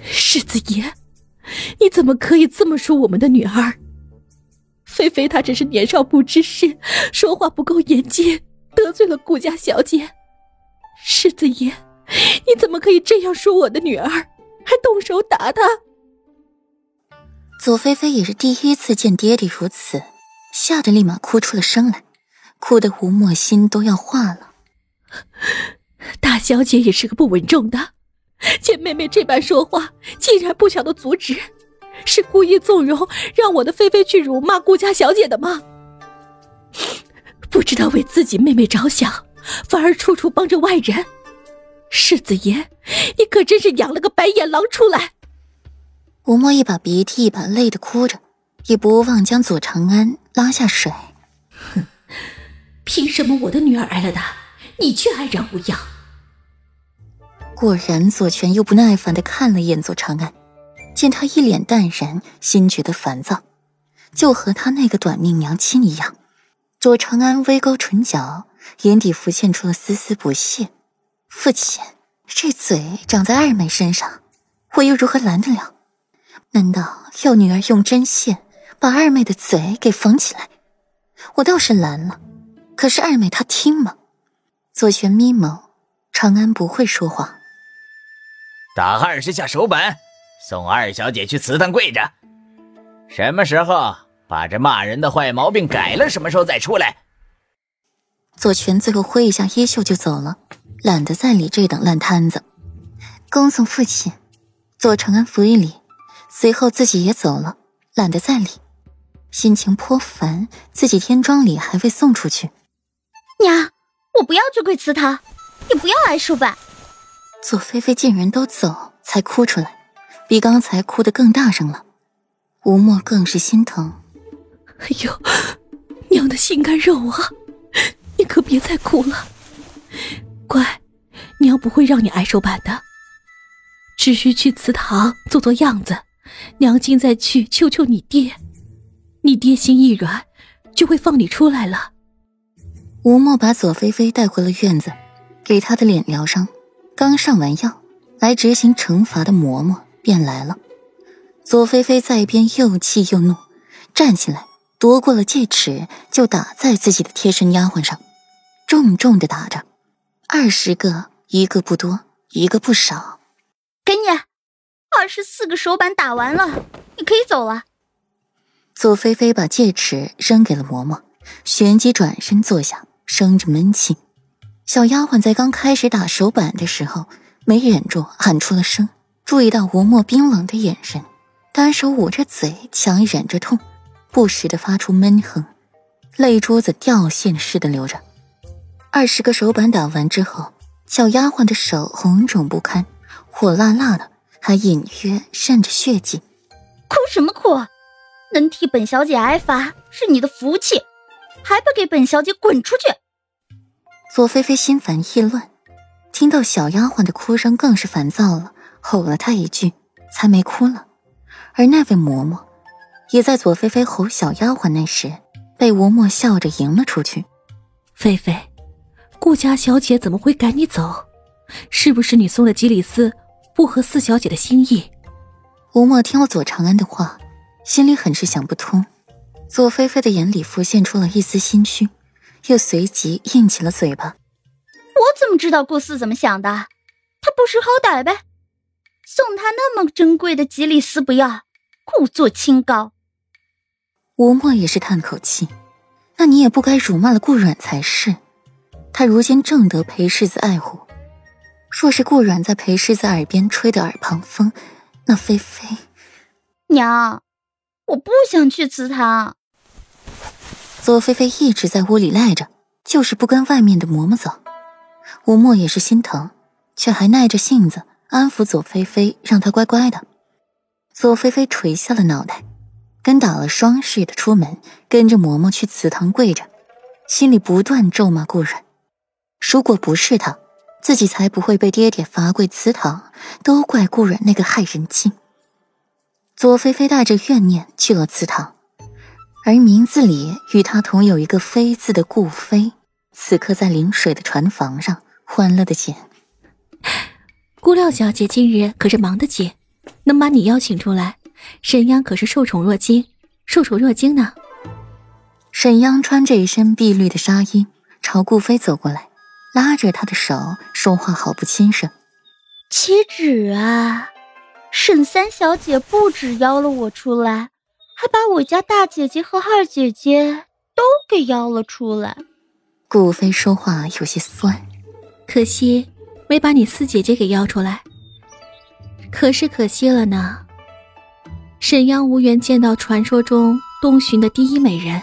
世子爷，你怎么可以这么说我们的女儿？菲菲她只是年少不知事，说话不够严谨，得罪了顾家小姐。世子爷，你怎么可以这样说我的女儿，还动手打她？左菲菲也是第一次见爹爹如此，吓得立马哭出了声来，哭得吴莫心都要化了。大小姐也是个不稳重的，见妹妹这般说话，竟然不晓得阻止。是故意纵容，让我的菲菲去辱骂顾家小姐的吗？不知道为自己妹妹着想，反而处处帮着外人。世子爷，你可真是养了个白眼狼出来！吴莫一把鼻涕一把泪的哭着，也不忘将左长安拉下水。哼，凭什么我的女儿挨了打，你却安然无恙？果然，左权又不耐烦的看了一眼左长安。见他一脸淡然，心觉得烦躁，就和他那个短命娘亲一样。左长安微勾唇角，眼底浮现出了丝丝不屑。父亲，这嘴长在二妹身上，我又如何拦得了？难道要女儿用针线把二妹的嘴给缝起来？我倒是拦了，可是二妹她听吗？左权眯眸，长安不会说话。打二十下手板。送二小姐去祠堂跪着，什么时候把这骂人的坏毛病改了？什么时候再出来？左权最后挥一下衣袖就走了，懒得再理这等烂摊子。恭送父亲，左承恩扶一礼，随后自己也走了，懒得再理，心情颇烦，自己添庄礼还未送出去。娘，我不要去跪祠堂，也不要挨手板。左菲菲见人都走，才哭出来。比刚才哭得更大声了，吴莫更是心疼。哎呦，娘的心肝肉啊！你可别再哭了，乖，娘不会让你挨手板的，只需去祠堂做做样子，娘今再去求求你爹，你爹心一软，就会放你出来了。吴莫把左菲菲带回了院子，给她的脸疗伤，刚上完药，来执行惩罚的嬷嬷。便来了，左菲菲在一边又气又怒，站起来夺过了戒尺，就打在自己的贴身丫鬟上，重重的打着，二十个，一个不多，一个不少。给你，二十四个手板打完了，你可以走了。左菲菲把戒尺扔给了嬷嬷，旋即转身坐下，生着闷气。小丫鬟在刚开始打手板的时候，没忍住喊出了声。注意到吴墨冰冷的眼神，单手捂着嘴，强忍着痛，不时的发出闷哼，泪珠子掉线似的流着。二十个手板打完之后，小丫鬟的手红肿不堪，火辣辣的，还隐约渗着血迹。哭什么哭？能替本小姐挨罚是你的福气，还不给本小姐滚出去！左菲菲心烦意乱，听到小丫鬟的哭声，更是烦躁了。吼了她一句，才没哭了。而那位嬷嬷，也在左菲菲吼小丫鬟那时，被吴墨笑着迎了出去。菲菲，顾家小姐怎么会赶你走？是不是你送的吉里斯不合四小姐的心意？吴墨听了左长安的话，心里很是想不通。左菲菲的眼里浮现出了一丝心虚，又随即硬起了嘴巴。我怎么知道顾四怎么想的？他不识好歹呗。送他那么珍贵的吉利丝，不要，故作清高。吴莫也是叹口气，那你也不该辱骂了顾阮才是。他如今正得裴世子爱护，若是顾阮在裴世子耳边吹的耳旁风，那菲菲……娘，我不想去祠堂。左菲菲一直在屋里赖着，就是不跟外面的嬷嬷走。吴莫也是心疼，却还耐着性子。安抚左菲菲，让她乖乖的。左菲菲垂下了脑袋，跟打了霜似的出门，跟着嬷嬷去祠堂跪着，心里不断咒骂顾然。如果不是他，自己才不会被爹爹罚跪祠堂，都怪顾然那个害人精。左菲菲带着怨念去了祠堂，而名字里与她同有一个“妃”字的顾飞，此刻在临水的船房上，欢乐的紧。顾廖小姐今日可是忙得紧，能把你邀请出来，沈央可是受宠若惊，受宠若惊呢。沈央穿着一身碧绿的纱衣，朝顾飞走过来，拉着他的手，说话好不轻声：“岂止啊，沈三小姐不止邀了我出来，还把我家大姐姐和二姐姐都给邀了出来。”顾飞说话有些酸，可惜没把你四姐姐给邀出来。可是可惜了呢。沈央无缘见到传说中东巡的第一美人。